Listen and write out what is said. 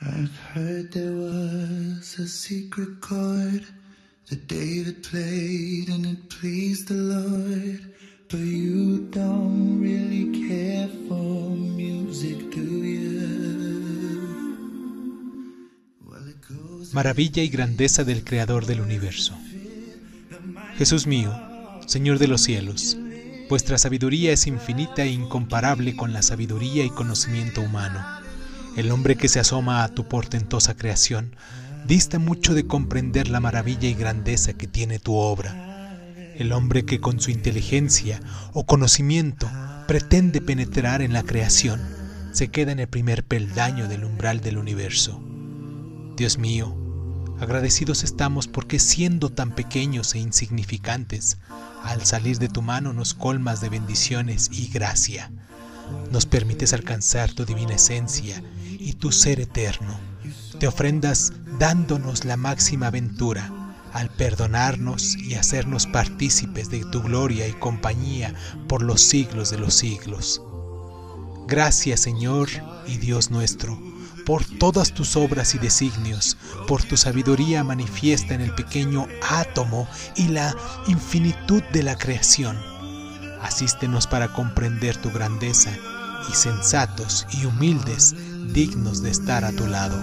I've heard there was a secret chord that David played and it pleased the Lord. But you don't really care for music, do you? Maravilla y grandeza del Creador del universo. Jesús mío, Señor de los cielos, vuestra sabiduría es infinita e incomparable con la sabiduría y conocimiento humano. El hombre que se asoma a tu portentosa creación dista mucho de comprender la maravilla y grandeza que tiene tu obra. El hombre que con su inteligencia o conocimiento pretende penetrar en la creación se queda en el primer peldaño del umbral del universo. Dios mío, agradecidos estamos porque siendo tan pequeños e insignificantes, al salir de tu mano nos colmas de bendiciones y gracia. Nos permites alcanzar tu divina esencia y tu ser eterno. Te ofrendas dándonos la máxima aventura al perdonarnos y hacernos partícipes de tu gloria y compañía por los siglos de los siglos. Gracias Señor y Dios nuestro, por todas tus obras y designios, por tu sabiduría manifiesta en el pequeño átomo y la infinitud de la creación. Asístenos para comprender tu grandeza y sensatos y humildes, dignos de estar a tu lado.